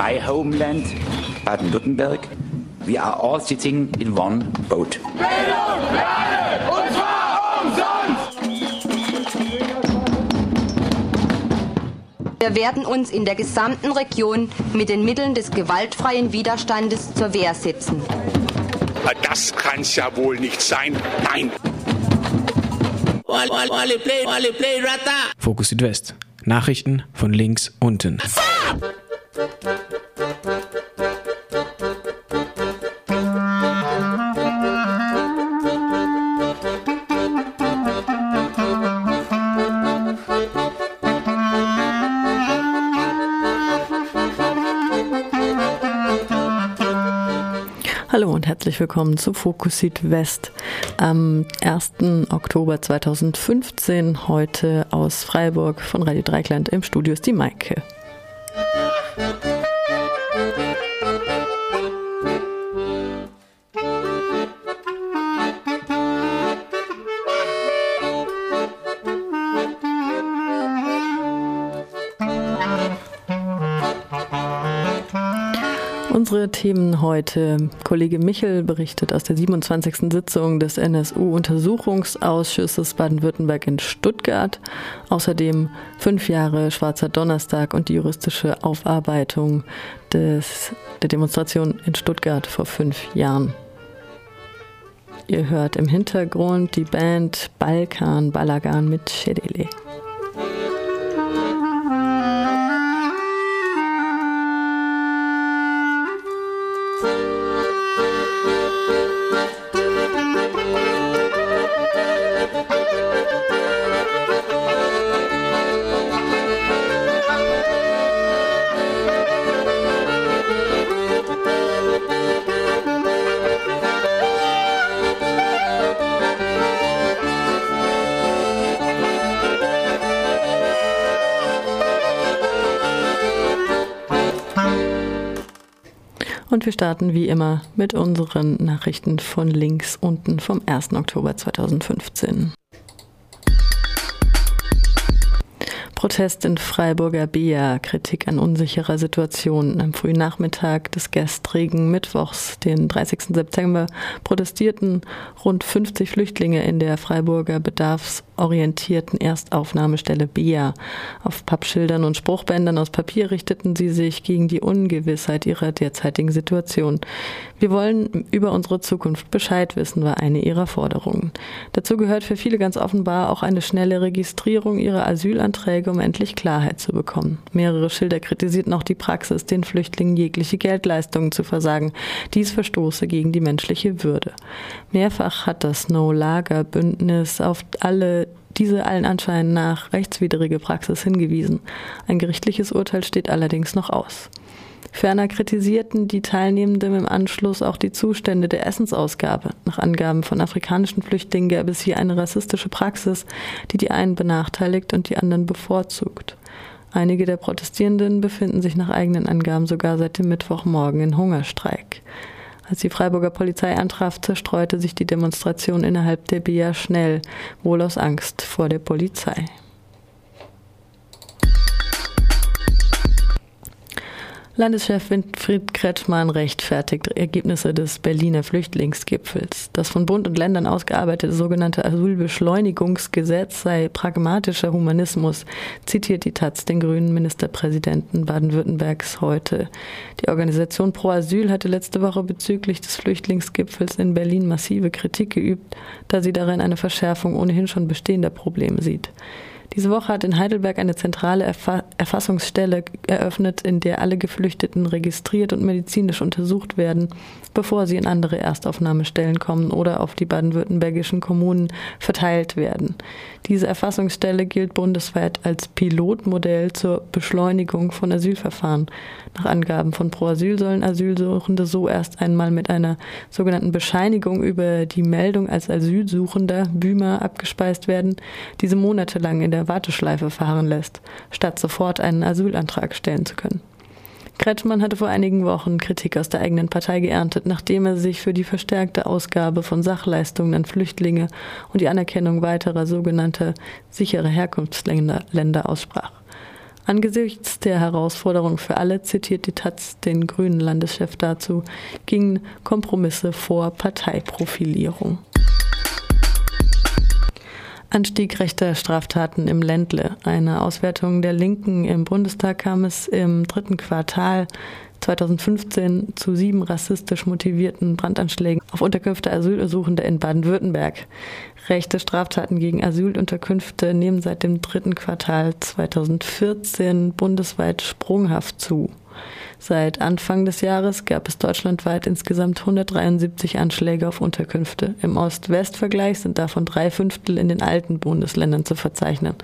my homeland, Baden-Württemberg, we are all sitting in one boat. Bildung, Lerne, und zwar umsonst! Wir werden uns in der gesamten Region mit den Mitteln des gewaltfreien Widerstandes zur Wehr setzen. Das kann's ja wohl nicht sein. Nein. Fokus Südwest. Nachrichten von links unten. Hallo und herzlich willkommen zu Fokus Südwest am 1. Oktober 2015. Heute aus Freiburg von Radio Dreikland im Studio ist die Maike. Unsere Themen heute. Kollege Michel berichtet aus der 27. Sitzung des NSU-Untersuchungsausschusses Baden-Württemberg in Stuttgart. Außerdem fünf Jahre Schwarzer Donnerstag und die juristische Aufarbeitung des, der Demonstration in Stuttgart vor fünf Jahren. Ihr hört im Hintergrund die Band Balkan Balagan mit Schedele. Und wir starten wie immer mit unseren Nachrichten von links unten vom 1. Oktober 2015. Protest in Freiburger Bea, Kritik an unsicherer Situation. Am frühen Nachmittag des gestrigen Mittwochs, den 30. September, protestierten rund 50 Flüchtlinge in der Freiburger bedarfsorientierten Erstaufnahmestelle Bea. Auf Pappschildern und Spruchbändern aus Papier richteten sie sich gegen die Ungewissheit ihrer derzeitigen Situation. Wir wollen über unsere Zukunft Bescheid wissen, war eine ihrer Forderungen. Dazu gehört für viele ganz offenbar auch eine schnelle Registrierung ihrer Asylanträge, um endlich Klarheit zu bekommen. Mehrere Schilder kritisierten auch die Praxis, den Flüchtlingen jegliche Geldleistungen zu versagen. Dies verstoße gegen die menschliche Würde. Mehrfach hat das No-Lager-Bündnis auf alle diese allen Anscheinen nach rechtswidrige Praxis hingewiesen. Ein gerichtliches Urteil steht allerdings noch aus. Ferner kritisierten die Teilnehmenden im Anschluss auch die Zustände der Essensausgabe. Nach Angaben von afrikanischen Flüchtlingen gäbe es hier eine rassistische Praxis, die die einen benachteiligt und die anderen bevorzugt. Einige der Protestierenden befinden sich nach eigenen Angaben sogar seit dem Mittwochmorgen in Hungerstreik. Als die Freiburger Polizei antraf, zerstreute sich die Demonstration innerhalb der BIA schnell, wohl aus Angst vor der Polizei. Landeschef Winfried Kretschmann rechtfertigt Ergebnisse des Berliner Flüchtlingsgipfels. Das von Bund und Ländern ausgearbeitete sogenannte Asylbeschleunigungsgesetz sei pragmatischer Humanismus, zitiert die Taz den grünen Ministerpräsidenten Baden-Württembergs heute. Die Organisation Pro Asyl hatte letzte Woche bezüglich des Flüchtlingsgipfels in Berlin massive Kritik geübt, da sie darin eine Verschärfung ohnehin schon bestehender Probleme sieht. Diese Woche hat in Heidelberg eine zentrale Erfa Erfassungsstelle eröffnet, in der alle Geflüchteten registriert und medizinisch untersucht werden, bevor sie in andere Erstaufnahmestellen kommen oder auf die baden-württembergischen Kommunen verteilt werden. Diese Erfassungsstelle gilt bundesweit als Pilotmodell zur Beschleunigung von Asylverfahren. Nach Angaben von Pro Asyl sollen Asylsuchende so erst einmal mit einer sogenannten Bescheinigung über die Meldung als Asylsuchender Bümer abgespeist werden, diese monatelang in der Warteschleife fahren lässt, statt sofort einen Asylantrag stellen zu können. Kretschmann hatte vor einigen Wochen Kritik aus der eigenen Partei geerntet, nachdem er sich für die verstärkte Ausgabe von Sachleistungen an Flüchtlinge und die Anerkennung weiterer sogenannter sichere Herkunftsländer Länder aussprach. Angesichts der Herausforderung für alle zitiert die Taz den grünen Landeschef dazu, gingen Kompromisse vor Parteiprofilierung. Anstieg rechter Straftaten im Ländle. Eine Auswertung der Linken im Bundestag kam es im dritten Quartal 2015 zu sieben rassistisch motivierten Brandanschlägen auf Unterkünfte Asylsuchende in Baden-Württemberg. Rechte Straftaten gegen Asylunterkünfte nehmen seit dem dritten Quartal 2014 bundesweit sprunghaft zu. Seit Anfang des Jahres gab es deutschlandweit insgesamt 173 Anschläge auf Unterkünfte. Im Ost-West-Vergleich sind davon drei Fünftel in den alten Bundesländern zu verzeichnen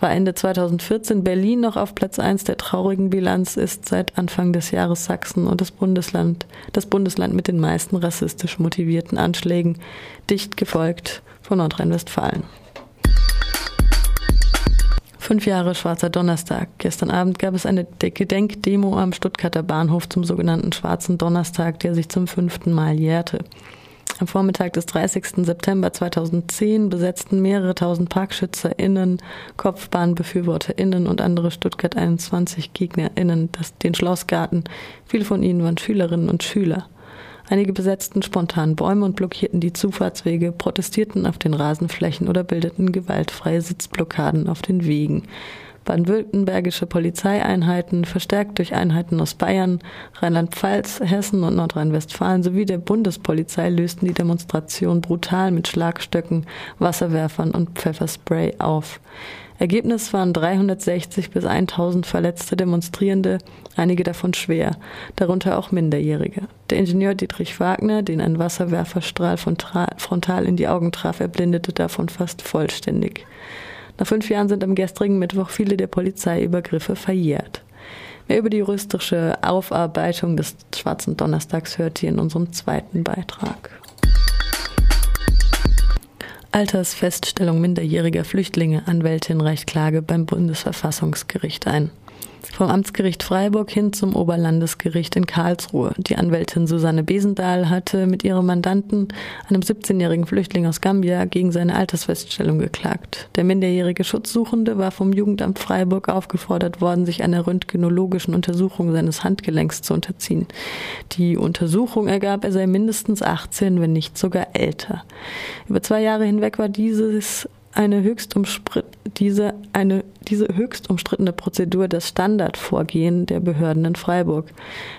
war Ende 2014 Berlin noch auf Platz 1 der traurigen Bilanz, ist seit Anfang des Jahres Sachsen und das Bundesland, das Bundesland mit den meisten rassistisch motivierten Anschlägen, dicht gefolgt von Nordrhein-Westfalen. Fünf Jahre Schwarzer Donnerstag. Gestern Abend gab es eine Gedenkdemo am Stuttgarter Bahnhof zum sogenannten Schwarzen Donnerstag, der sich zum fünften Mal jährte. Am Vormittag des 30. September 2010 besetzten mehrere tausend ParkschützerInnen, KopfbahnbefürworterInnen und andere Stuttgart 21 GegnerInnen das, den Schlossgarten. Viele von ihnen waren Schülerinnen und Schüler. Einige besetzten spontan Bäume und blockierten die Zufahrtswege, protestierten auf den Rasenflächen oder bildeten gewaltfreie Sitzblockaden auf den Wegen baden-württembergische Polizeieinheiten, verstärkt durch Einheiten aus Bayern, Rheinland-Pfalz, Hessen und Nordrhein-Westfalen sowie der Bundespolizei lösten die Demonstration brutal mit Schlagstöcken, Wasserwerfern und Pfefferspray auf. Ergebnis waren 360 bis 1000 verletzte Demonstrierende, einige davon schwer, darunter auch Minderjährige. Der Ingenieur Dietrich Wagner, den ein Wasserwerferstrahl frontal in die Augen traf, erblindete davon fast vollständig. Nach fünf Jahren sind am gestrigen Mittwoch viele der Polizeiübergriffe verjährt. Mehr über die juristische Aufarbeitung des Schwarzen Donnerstags hört ihr in unserem zweiten Beitrag. Altersfeststellung minderjähriger Flüchtlinge. Anwältin reicht Klage beim Bundesverfassungsgericht ein. Vom Amtsgericht Freiburg hin zum Oberlandesgericht in Karlsruhe. Die Anwältin Susanne Besendahl hatte mit ihrem Mandanten, einem 17-jährigen Flüchtling aus Gambia, gegen seine Altersfeststellung geklagt. Der minderjährige Schutzsuchende war vom Jugendamt Freiburg aufgefordert worden, sich einer röntgenologischen Untersuchung seines Handgelenks zu unterziehen. Die Untersuchung ergab, er sei mindestens 18, wenn nicht sogar älter. Über zwei Jahre hinweg war dieses eine höchst diese, eine, diese höchst umstrittene Prozedur das Standardvorgehen der Behörden in Freiburg.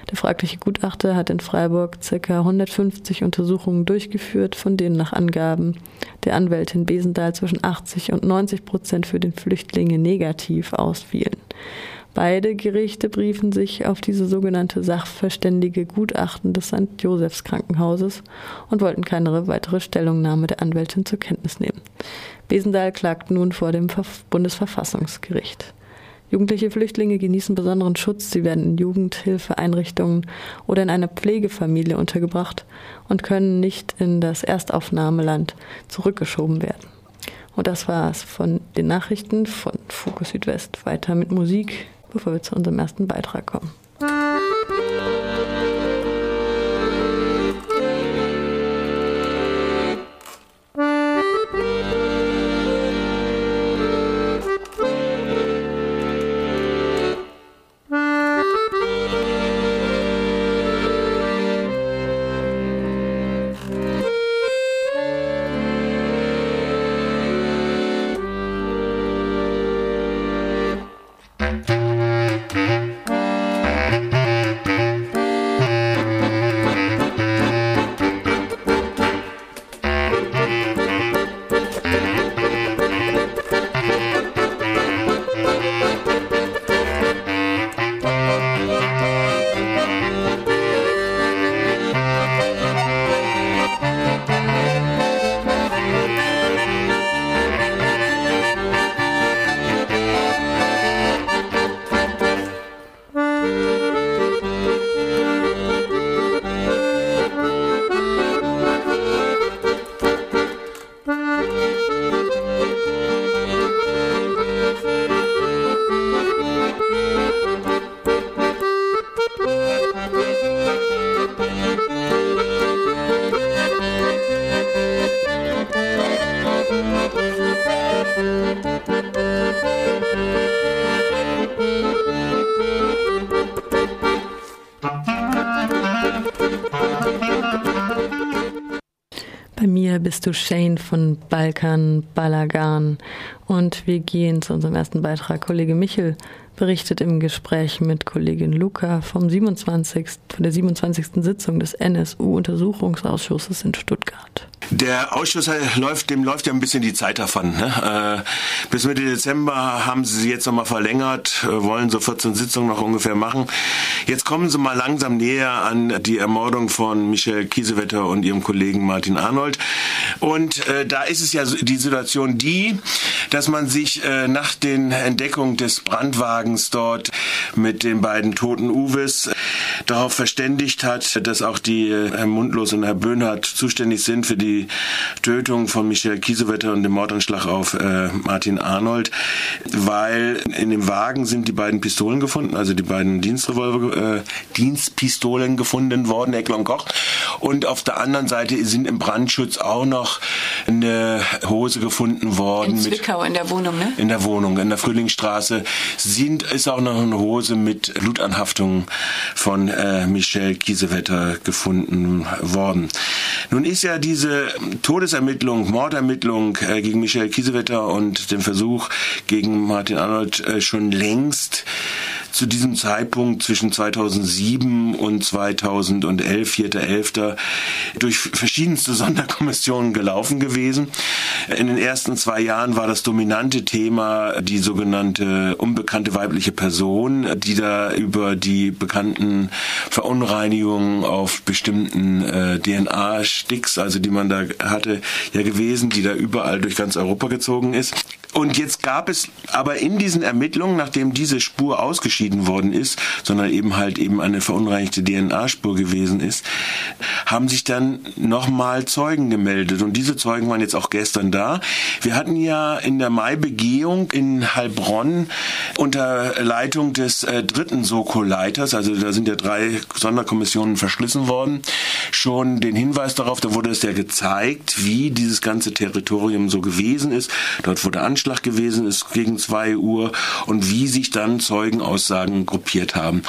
Der fragliche Gutachter hat in Freiburg ca. 150 Untersuchungen durchgeführt, von denen nach Angaben der Anwältin Besendahl zwischen 80 und 90 Prozent für den Flüchtlinge negativ ausfielen. Beide Gerichte briefen sich auf diese sogenannte sachverständige Gutachten des St. Josephs Krankenhauses und wollten keine weitere Stellungnahme der Anwältin zur Kenntnis nehmen. Besendahl klagt nun vor dem Bundesverfassungsgericht. Jugendliche Flüchtlinge genießen besonderen Schutz. Sie werden in Jugendhilfeeinrichtungen oder in einer Pflegefamilie untergebracht und können nicht in das Erstaufnahmeland zurückgeschoben werden. Und das war es von den Nachrichten von Fokus Südwest. Weiter mit Musik, bevor wir zu unserem ersten Beitrag kommen. Shane von Balkan Balagan? Und wir gehen zu unserem ersten Beitrag. Kollege Michel berichtet im Gespräch mit Kollegin Luca vom 27. von der 27. Sitzung des NSU-Untersuchungsausschusses in Stuttgart. Der Ausschuss läuft, dem läuft ja ein bisschen die Zeit davon. Ne? Äh, bis Mitte Dezember haben sie jetzt nochmal verlängert, äh, wollen so 14 Sitzungen noch ungefähr machen. Jetzt kommen sie mal langsam näher an die Ermordung von Michel Kiesewetter und ihrem Kollegen Martin Arnold. Und äh, da ist es ja die Situation die, dass man sich äh, nach den Entdeckungen des Brandwagens dort mit den beiden toten Uwes darauf verständigt hat, dass auch die äh, Herr Mundlos und Herr Böhnhardt zuständig sind für die Tötung von Michel Kiesewetter und dem Mordanschlag auf äh, Martin Arnold, weil in dem Wagen sind die beiden Pistolen gefunden, also die beiden Dienstrevolver, äh, Dienstpistolen gefunden worden, Eckler und Koch. Und auf der anderen Seite sind im Brandschutz auch noch eine Hose gefunden worden. In Zwickau in der Wohnung, ne? In der Wohnung, in der Frühlingsstraße sind, ist auch noch eine Hose mit Blutanhaftung von äh, Michel Kiesewetter gefunden worden. Nun ist ja diese Todesermittlung, Mordermittlung äh, gegen Michel Kiesewetter und den Versuch gegen Martin Arnold äh, schon längst zu diesem Zeitpunkt zwischen 2007 und 2011, 4.11., durch verschiedenste Sonderkommissionen gelaufen gewesen. In den ersten zwei Jahren war das dominante Thema die sogenannte unbekannte weibliche Person, die da über die bekannten Verunreinigungen auf bestimmten äh, DNA-Sticks, also die man da hatte, ja gewesen, die da überall durch ganz Europa gezogen ist. Und jetzt gab es aber in diesen Ermittlungen, nachdem diese Spur ausgeschieden worden ist, sondern eben halt eben eine verunreinigte DNA-Spur gewesen ist, haben sich dann nochmal Zeugen gemeldet. Und diese Zeugen waren jetzt auch gestern da. Wir hatten ja in der Mai-Begehung in Heilbronn unter Leitung des äh, dritten Soko-Leiters, also da sind ja drei Sonderkommissionen verschlissen worden, schon den Hinweis darauf, da wurde es ja gezeigt, wie dieses ganze Territorium so gewesen ist. Dort wurde Anschluss Anschlag gewesen ist gegen zwei Uhr und wie sich dann Zeugenaussagen gruppiert haben.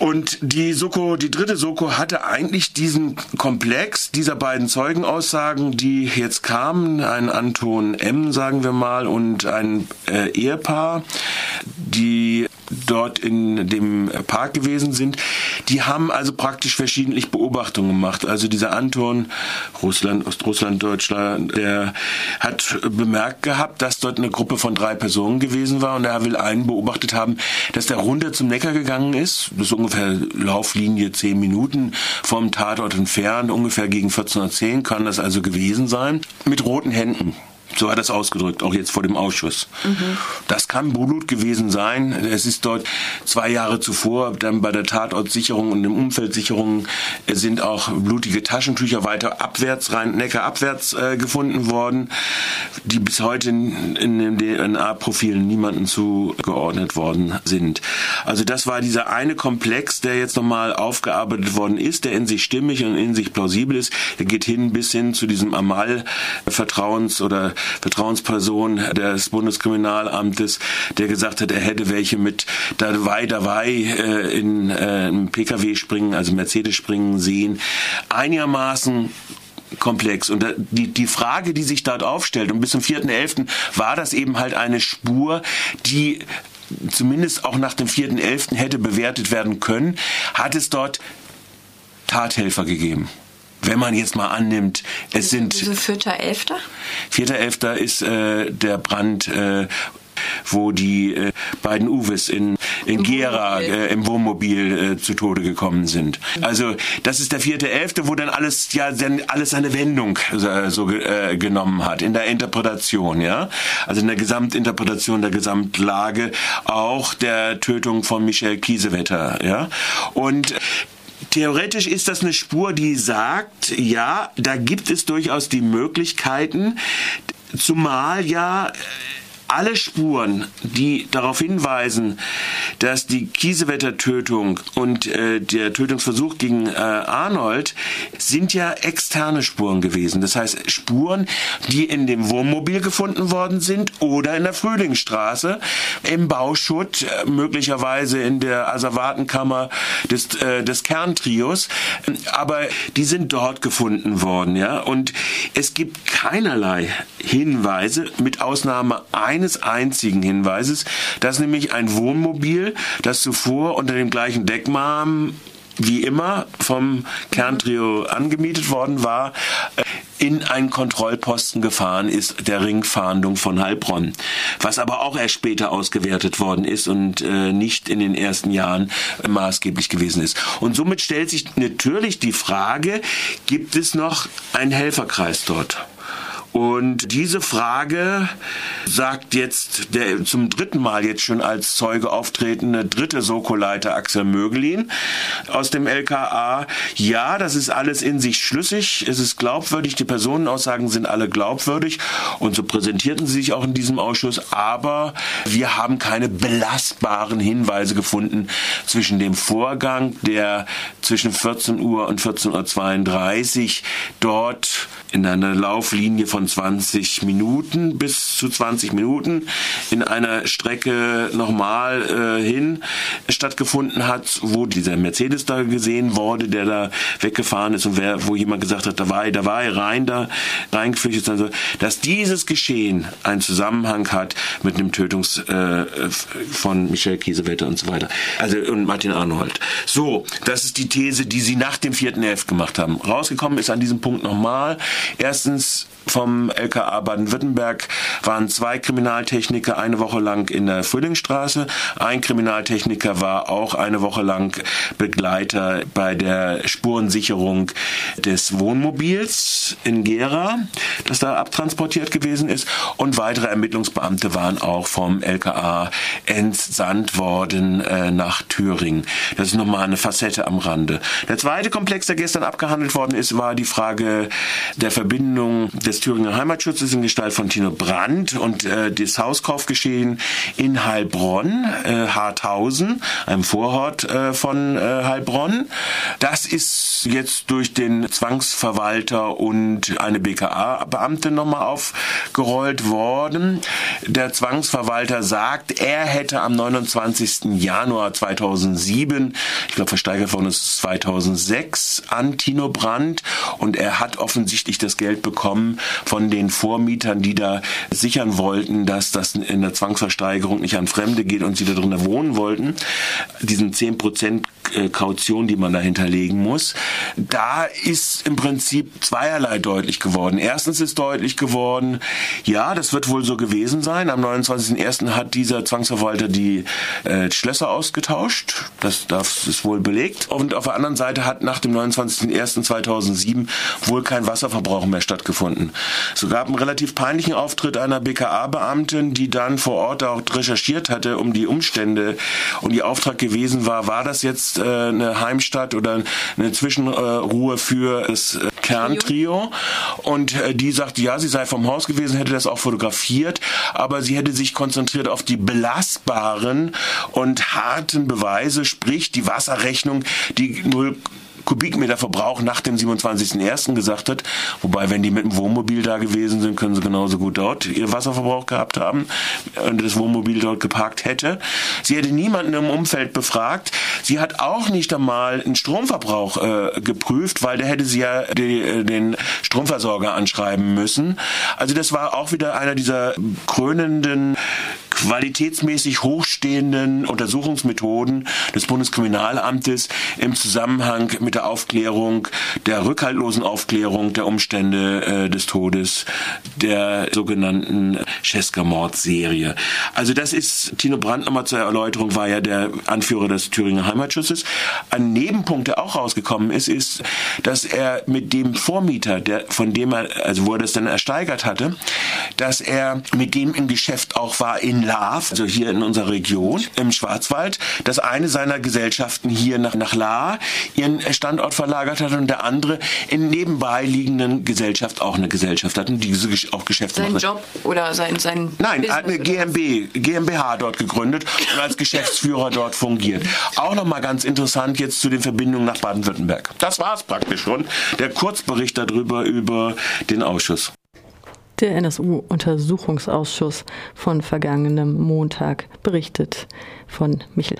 Und die Soko, die dritte Soko hatte eigentlich diesen Komplex dieser beiden Zeugenaussagen, die jetzt kamen, ein Anton M, sagen wir mal, und ein äh, Ehepaar, die dort in dem Park gewesen sind, die haben also praktisch verschiedentlich Beobachtungen gemacht. Also dieser Anton, Russland, Ostrussland, Deutschland, der hat bemerkt gehabt, dass dort eine Gruppe von drei Personen gewesen war und er will einen beobachtet haben, dass der runter zum Neckar gegangen ist. Das ist ungefähr Lauflinie zehn Minuten vom Tatort entfernt, ungefähr gegen 14.10 kann das also gewesen sein, mit roten Händen. So hat er es ausgedrückt, auch jetzt vor dem Ausschuss. Mhm. Das kann Bulut gewesen sein. Es ist dort zwei Jahre zuvor, dann bei der Tatortsicherung und dem Umfeldsicherung sind auch blutige Taschentücher weiter abwärts, rein Neckar abwärts äh, gefunden worden, die bis heute in, in dem DNA-Profil niemanden zugeordnet worden sind. Also das war dieser eine Komplex, der jetzt nochmal aufgearbeitet worden ist, der in sich stimmig und in sich plausibel ist. Der geht hin bis hin zu diesem Amal-Vertrauens- oder Vertrauensperson des Bundeskriminalamtes, der gesagt hat, er hätte welche mit dabei, dabei äh, in äh, im PKW springen, also Mercedes springen sehen. Einigermaßen komplex. Und die, die Frage, die sich dort aufstellt, und bis zum 4.11. war das eben halt eine Spur, die zumindest auch nach dem 4.11. hätte bewertet werden können, hat es dort Tathelfer gegeben wenn man jetzt mal annimmt, es sind. Wieso vierter Elfter? Vierter Elfter ist äh, der Brand. Äh, wo die äh, beiden Uwes in, in Im Gera Wohnmobil. Äh, im Wohnmobil äh, zu Tode gekommen sind. Also das ist der vierte Elfte, wo dann alles ja dann alles eine Wendung äh, so äh, genommen hat in der Interpretation, ja, also in der Gesamtinterpretation der Gesamtlage auch der Tötung von Michel Kiesewetter, ja, und Theoretisch ist das eine Spur, die sagt, ja, da gibt es durchaus die Möglichkeiten, zumal ja alle Spuren, die darauf hinweisen, dass die Kiesewetter-Tötung und äh, der Tötungsversuch gegen äh, Arnold sind ja externe Spuren gewesen. Das heißt Spuren, die in dem Wohnmobil gefunden worden sind oder in der Frühlingsstraße im Bauschutt, äh, möglicherweise in der Asservatenkammer des, äh, des Kerntrios. Aber die sind dort gefunden worden, ja. Und es gibt keinerlei Hinweise, mit Ausnahme eines einzigen Hinweises, dass nämlich ein Wohnmobil, das zuvor unter dem gleichen Decknamen wie immer vom Kerntrio angemietet worden war, äh, in einen Kontrollposten gefahren ist, der Ringfahndung von Heilbronn. Was aber auch erst später ausgewertet worden ist und äh, nicht in den ersten Jahren maßgeblich gewesen ist. Und somit stellt sich natürlich die Frage, gibt es noch einen Helferkreis dort? Und diese Frage sagt jetzt der zum dritten Mal jetzt schon als Zeuge auftretende dritte Soko-Leiter Axel Mögelin aus dem LKA. Ja, das ist alles in sich schlüssig. Es ist glaubwürdig. Die Personenaussagen sind alle glaubwürdig. Und so präsentierten sie sich auch in diesem Ausschuss. Aber wir haben keine belastbaren Hinweise gefunden zwischen dem Vorgang, der zwischen 14 Uhr und 14.32 Uhr dort in einer Lauflinie von 20 Minuten bis zu 20 Minuten in einer Strecke nochmal äh, hin stattgefunden hat, wo dieser Mercedes da gesehen wurde, der da weggefahren ist und wer, wo jemand gesagt hat, da war er, da war er rein, da reingeflüchtet, also, dass dieses Geschehen einen Zusammenhang hat mit einem Tötungs äh, von Michel Kiesewetter und so weiter. Also und Martin Arnold. So, das ist die These, die sie nach dem 4.11. gemacht haben. Rausgekommen ist an diesem Punkt nochmal, Erstens vom LKA Baden-Württemberg waren zwei Kriminaltechniker eine Woche lang in der Frühlingsstraße. Ein Kriminaltechniker war auch eine Woche lang Begleiter bei der Spurensicherung des Wohnmobils in Gera, das da abtransportiert gewesen ist. Und weitere Ermittlungsbeamte waren auch vom LKA entsandt worden äh, nach Thüringen. Das ist nochmal eine Facette am Rande. Der zweite Komplex, der gestern abgehandelt worden ist, war die Frage der Verbindung des Thüringer Heimatschutzes in Gestalt von Tino Brandt und äh, das Hauskaufgeschehen in Heilbronn, äh, Harthausen, einem Vorort äh, von äh, Heilbronn. Das ist jetzt durch den Zwangsverwalter und eine BKA-Beamte nochmal aufgerollt worden. Der Zwangsverwalter sagt, er hätte am 29. Januar 2007, ich glaube versteigert worden ist 2006, an Tino Brandt und er hat offensichtlich das Geld bekommen von den Vormietern, die da sichern wollten, dass das in der Zwangsversteigerung nicht an Fremde geht und sie da drinnen wohnen wollten. Diesen 10% äh, Kaution, die man da hinterlegen muss. Da ist im Prinzip zweierlei deutlich geworden. Erstens ist deutlich geworden, ja, das wird wohl so gewesen sein. Am 29.01. hat dieser Zwangsverwalter die äh, Schlösser ausgetauscht. Das, das ist wohl belegt. Und auf der anderen Seite hat nach dem 29.01.2007 wohl kein Wasserverbrauch mehr stattgefunden. Es gab einen relativ peinlichen Auftritt einer BKA-Beamtin, die dann vor Ort auch recherchiert hatte um die Umstände und ihr Auftrag gewesen war, war das jetzt äh, eine Heimstatt oder eine Zwischenruhe für das äh, Kerntrio? Und äh, die sagte, ja, sie sei vom Haus gewesen, hätte das auch fotografiert, aber sie hätte sich konzentriert auf die belastbaren und harten Beweise, sprich die Wasserrechnung, die 0 Kubikmeter Verbrauch nach dem 27.01. gesagt hat. Wobei, wenn die mit dem Wohnmobil da gewesen sind, können sie genauso gut dort ihr Wasserverbrauch gehabt haben und das Wohnmobil dort geparkt hätte. Sie hätte niemanden im Umfeld befragt. Sie hat auch nicht einmal einen Stromverbrauch äh, geprüft, weil der hätte sie ja die, äh, den Stromversorger anschreiben müssen. Also das war auch wieder einer dieser krönenden qualitätsmäßig hochstehenden Untersuchungsmethoden des Bundeskriminalamtes im Zusammenhang mit der Aufklärung, der rückhaltlosen Aufklärung der Umstände äh, des Todes der sogenannten Schesker-Mordserie. Also das ist, Tino Brandt nochmal zur Erläuterung, war ja der Anführer des Thüringer Heimatschutzes. Ein Nebenpunkt, der auch rausgekommen ist, ist, dass er mit dem Vormieter, der, von dem er, also wo er das dann ersteigert hatte, dass er mit dem im Geschäft auch war in Lahr, also hier in unserer Region im Schwarzwald, dass eine seiner Gesellschaften hier nach, nach Lahr ihren Standort verlagert hat und der andere in nebenbei liegenden Gesellschaft auch eine Gesellschaft hat und diese auch Geschäfte Sein Job oder sein, sein Nein, Business hat eine GmbH, GmbH dort gegründet und als Geschäftsführer dort fungiert. Auch nochmal ganz interessant jetzt zu den Verbindungen nach Baden-Württemberg. Das war es praktisch schon. Der Kurzbericht darüber über den Ausschuss. Der NSU-Untersuchungsausschuss von vergangenem Montag berichtet von Michel.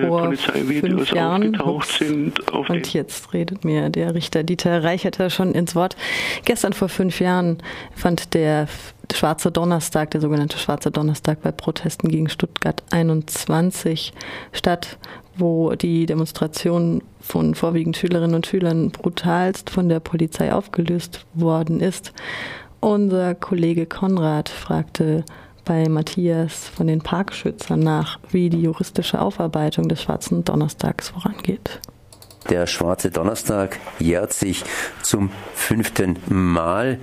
Vor fünf Jahren und jetzt redet mir der Richter Dieter Reicherter schon ins Wort. Gestern vor fünf Jahren fand der Schwarze Donnerstag, der sogenannte Schwarze Donnerstag bei Protesten gegen Stuttgart 21 statt, wo die Demonstration von vorwiegend Schülerinnen und Schülern brutalst von der Polizei aufgelöst worden ist. Unser Kollege Konrad fragte bei Matthias von den Parkschützern nach, wie die juristische Aufarbeitung des Schwarzen Donnerstags vorangeht. Der Schwarze Donnerstag jährt sich zum fünften Mal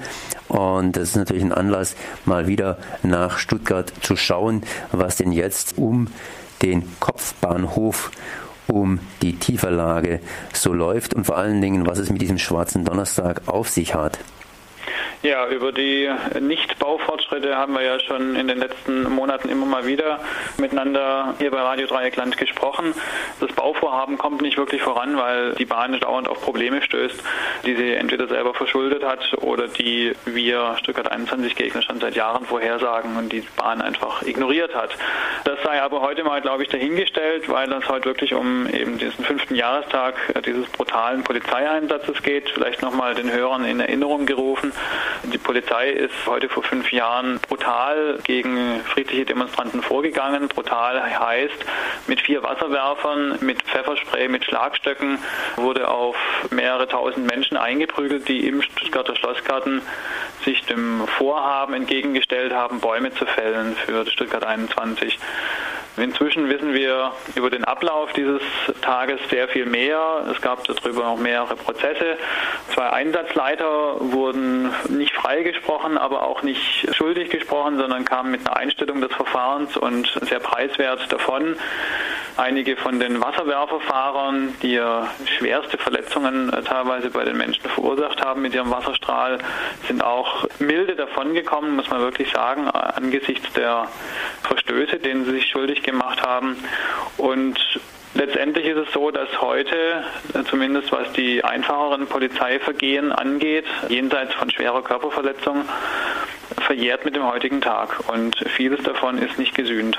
und das ist natürlich ein Anlass, mal wieder nach Stuttgart zu schauen, was denn jetzt um den Kopfbahnhof um die Tieferlage so läuft und vor allen Dingen, was es mit diesem Schwarzen Donnerstag auf sich hat. Ja, über die Nicht-Baufortschritte haben wir ja schon in den letzten Monaten immer mal wieder miteinander hier bei Radio Dreieckland gesprochen. Das Bauvorhaben kommt nicht wirklich voran, weil die Bahn dauernd auf Probleme stößt, die sie entweder selber verschuldet hat oder die wir Stuttgart 21 Gegner schon seit Jahren vorhersagen und die Bahn einfach ignoriert hat. Das sei aber heute mal, glaube ich, dahingestellt, weil es heute wirklich um eben diesen fünften Jahrestag dieses brutalen Polizeieinsatzes geht. Vielleicht nochmal den Hörern in Erinnerung gerufen. Die Polizei ist heute vor fünf Jahren brutal gegen friedliche Demonstranten vorgegangen. Brutal heißt mit vier Wasserwerfern, mit Pfefferspray, mit Schlagstöcken wurde auf mehrere tausend Menschen eingeprügelt, die im Stuttgarter Schlossgarten sich dem Vorhaben entgegengestellt haben, Bäume zu fällen für Stuttgart 21. Inzwischen wissen wir über den Ablauf dieses Tages sehr viel mehr. Es gab darüber noch mehrere Prozesse. Zwei Einsatzleiter wurden nicht freigesprochen, aber auch nicht schuldig gesprochen, sondern kamen mit einer Einstellung des Verfahrens und sehr preiswert davon. Einige von den Wasserwerferfahrern, die ja schwerste Verletzungen teilweise bei den Menschen verursacht haben mit ihrem Wasserstrahl, sind auch milde davongekommen, muss man wirklich sagen, angesichts der Verstöße, denen sie sich schuldig gemacht haben. Und Letztendlich ist es so, dass heute, zumindest was die einfacheren Polizeivergehen angeht, jenseits von schwerer Körperverletzung, verjährt mit dem heutigen Tag. Und vieles davon ist nicht gesühnt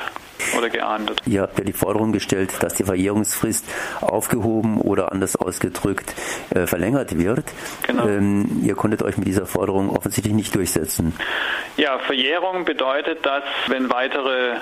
oder geahndet. Ihr habt ja die Forderung gestellt, dass die Verjährungsfrist aufgehoben oder anders ausgedrückt äh, verlängert wird. Genau. Ähm, ihr konntet euch mit dieser Forderung offensichtlich nicht durchsetzen. Ja, Verjährung bedeutet, dass wenn weitere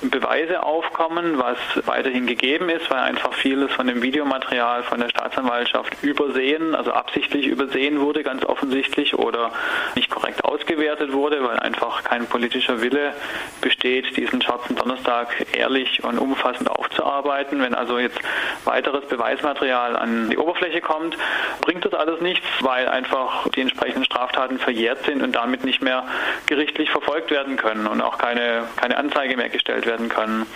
Beweise aufkommen, was weiterhin gegeben ist, weil einfach vieles von dem Videomaterial von der Staatsanwaltschaft übersehen, also absichtlich übersehen wurde, ganz offensichtlich, oder nicht korrekt ausgewertet wurde, weil einfach kein politischer Wille besteht, diesen schwarzen Donnerstag ehrlich und umfassend aufzuarbeiten. Wenn also jetzt weiteres Beweismaterial an die Oberfläche kommt, bringt das alles nichts, weil einfach die entsprechenden Straftaten verjährt sind und damit nicht mehr gerichtlich verfolgt werden können und auch keine, keine Anzeige mehr gestellt werden können.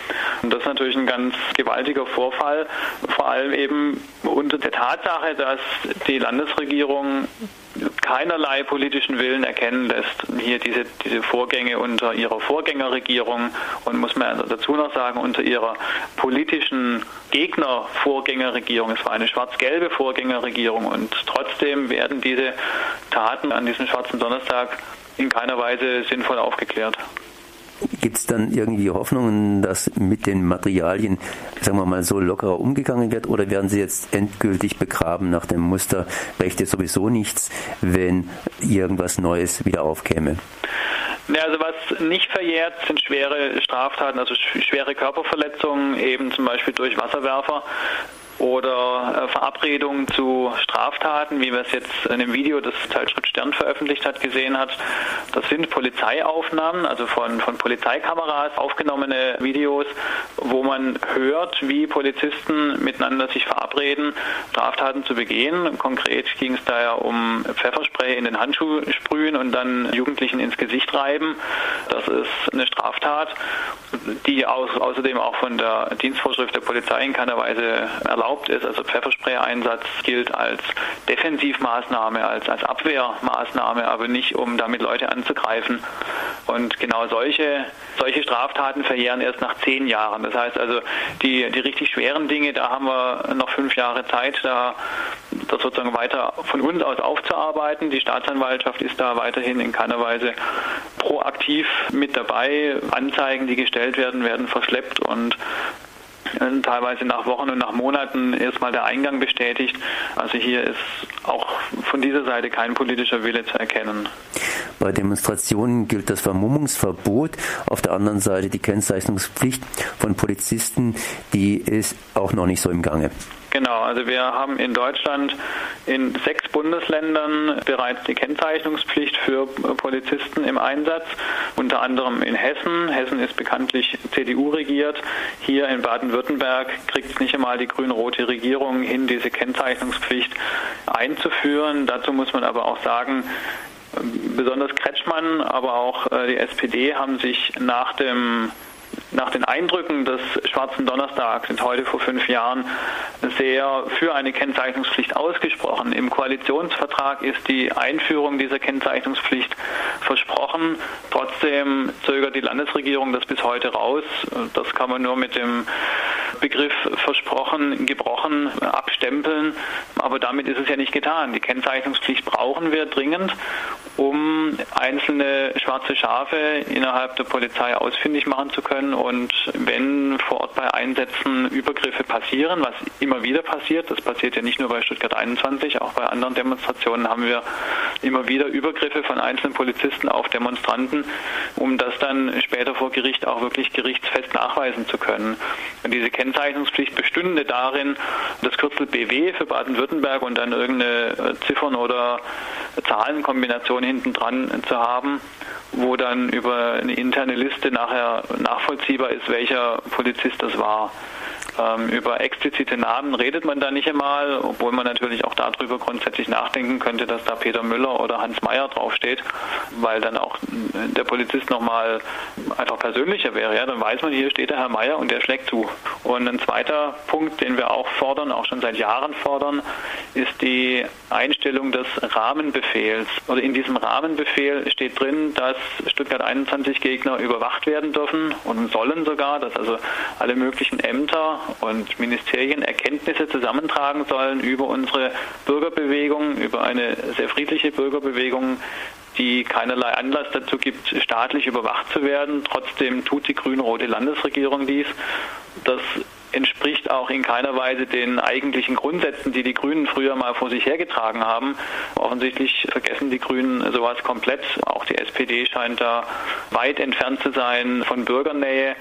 Und das ist natürlich ein ganz gewaltiger Vorfall, vor allem eben unter der Tatsache, dass die Landesregierung keinerlei politischen Willen erkennen lässt. Hier diese, diese Vorgänge unter ihrer Vorgängerregierung und muss man dazu noch sagen, unter ihrer politischen Gegner-Vorgängerregierung. Es war eine schwarz-gelbe Vorgängerregierung und trotzdem werden diese Taten an diesem schwarzen Donnerstag in keiner Weise sinnvoll aufgeklärt. Gibt es dann irgendwie Hoffnungen, dass mit den Materialien, sagen wir mal, so lockerer umgegangen wird oder werden sie jetzt endgültig begraben nach dem Muster, recht ist sowieso nichts, wenn irgendwas Neues wieder aufkäme? Ja, also was nicht verjährt, sind schwere Straftaten, also schwere Körperverletzungen, eben zum Beispiel durch Wasserwerfer oder äh, Verabredungen zu Straftaten, wie wir es jetzt in dem Video, das Zeitschrift Stern veröffentlicht hat, gesehen hat. Das sind Polizeiaufnahmen, also von, von Polizeikameras aufgenommene Videos, wo man hört, wie Polizisten miteinander sich verabreden, Straftaten zu begehen. Konkret ging es da ja um Pfefferspray in den Handschuh sprühen und dann Jugendlichen ins Gesicht reiben. Das ist eine Straftat, die außerdem auch von der Dienstvorschrift der Polizei in keiner Weise erlaubt erlaubt ist. Also Pfefferspray-Einsatz gilt als Defensivmaßnahme, als, als Abwehrmaßnahme, aber nicht, um damit Leute anzugreifen. Und genau solche, solche Straftaten verjähren erst nach zehn Jahren. Das heißt also, die, die richtig schweren Dinge, da haben wir noch fünf Jahre Zeit, da das sozusagen weiter von uns aus aufzuarbeiten. Die Staatsanwaltschaft ist da weiterhin in keiner Weise proaktiv mit dabei. Anzeigen, die gestellt werden, werden verschleppt und teilweise nach Wochen und nach Monaten erstmal der Eingang bestätigt. Also hier ist auch von dieser Seite kein politischer Wille zu erkennen. Bei Demonstrationen gilt das Vermummungsverbot. Auf der anderen Seite die Kennzeichnungspflicht von Polizisten, die ist auch noch nicht so im Gange. Genau, also wir haben in Deutschland in sechs Bundesländern bereits die Kennzeichnungspflicht für Polizisten im Einsatz, unter anderem in Hessen. Hessen ist bekanntlich CDU regiert. Hier in Baden-Württemberg kriegt es nicht einmal die grün-rote Regierung hin, diese Kennzeichnungspflicht einzuführen. Dazu muss man aber auch sagen, besonders Kretschmann, aber auch äh, die SPD haben sich nach dem nach den Eindrücken des Schwarzen Donnerstags sind heute vor fünf Jahren sehr für eine Kennzeichnungspflicht ausgesprochen. Im Koalitionsvertrag ist die Einführung dieser Kennzeichnungspflicht versprochen. Trotzdem zögert die Landesregierung das bis heute raus. Das kann man nur mit dem Begriff versprochen, gebrochen abstempeln. Aber damit ist es ja nicht getan. Die Kennzeichnungspflicht brauchen wir dringend, um einzelne schwarze Schafe innerhalb der Polizei ausfindig machen zu können und wenn vor Ort bei Einsätzen Übergriffe passieren, was immer wieder passiert, das passiert ja nicht nur bei Stuttgart 21, auch bei anderen Demonstrationen haben wir immer wieder Übergriffe von einzelnen Polizisten auf Demonstranten, um das dann später vor Gericht auch wirklich gerichtsfest nachweisen zu können. Und diese Kennzeichnungspflicht bestünde darin, das Kürzel BW für Baden-Württemberg und dann irgendeine Ziffern- oder Zahlenkombination hinten dran zu haben wo dann über eine interne Liste nachher nachvollziehbar ist, welcher Polizist das war. Ähm, über explizite Namen redet man da nicht einmal, obwohl man natürlich auch darüber grundsätzlich nachdenken könnte, dass da Peter Müller oder Hans Meyer draufsteht, weil dann auch der Polizist nochmal einfach persönlicher wäre. Ja, dann weiß man, hier steht der Herr Meyer und der schlägt zu. Und ein zweiter Punkt, den wir auch fordern, auch schon seit Jahren fordern, ist die Einstellung des Rahmenbefehls. Oder in diesem Rahmenbefehl steht drin, dass Stuttgart 21 Gegner überwacht werden dürfen und sollen sogar, dass also alle möglichen Ämter und Ministerien Erkenntnisse zusammentragen sollen über unsere Bürgerbewegung, über eine sehr friedliche Bürgerbewegung, die keinerlei Anlass dazu gibt, staatlich überwacht zu werden. Trotzdem tut die grün-rote Landesregierung dies. Das entspricht auch in keiner Weise den eigentlichen Grundsätzen, die die Grünen früher mal vor sich hergetragen haben. Offensichtlich vergessen die Grünen sowas komplett. Auch die SPD scheint da weit entfernt zu sein von Bürgernähe.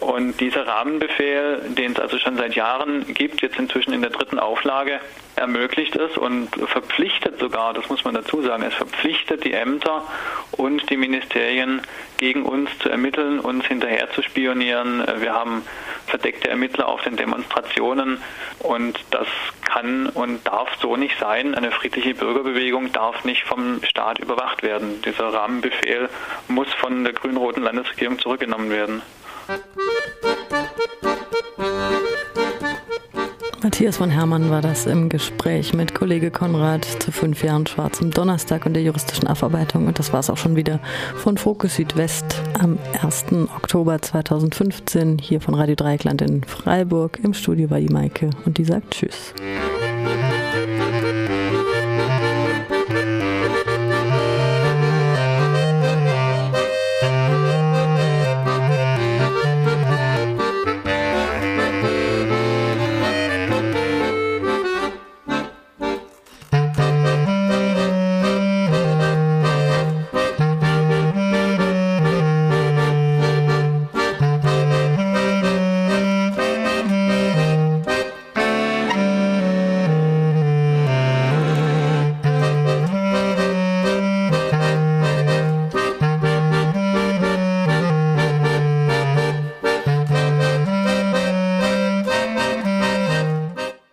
Und dieser Rahmenbefehl, den es also schon seit Jahren gibt, jetzt inzwischen in der dritten Auflage, ermöglicht es und verpflichtet sogar, das muss man dazu sagen, es verpflichtet die Ämter und die Ministerien gegen uns zu ermitteln, uns hinterher zu spionieren. Wir haben verdeckte Ermittler auf den Demonstrationen und das kann und darf so nicht sein. Eine friedliche Bürgerbewegung darf nicht vom Staat überwacht werden. Dieser Rahmenbefehl muss von der grün-roten Landesregierung zurückgenommen werden. Matthias von Hermann war das im Gespräch mit Kollege Konrad zu fünf Jahren schwarzem Donnerstag und der juristischen Aufarbeitung. Und das war es auch schon wieder von Fokus Südwest am 1. Oktober 2015 hier von Radio Dreieckland in Freiburg. Im Studio war die Maike und die sagt Tschüss.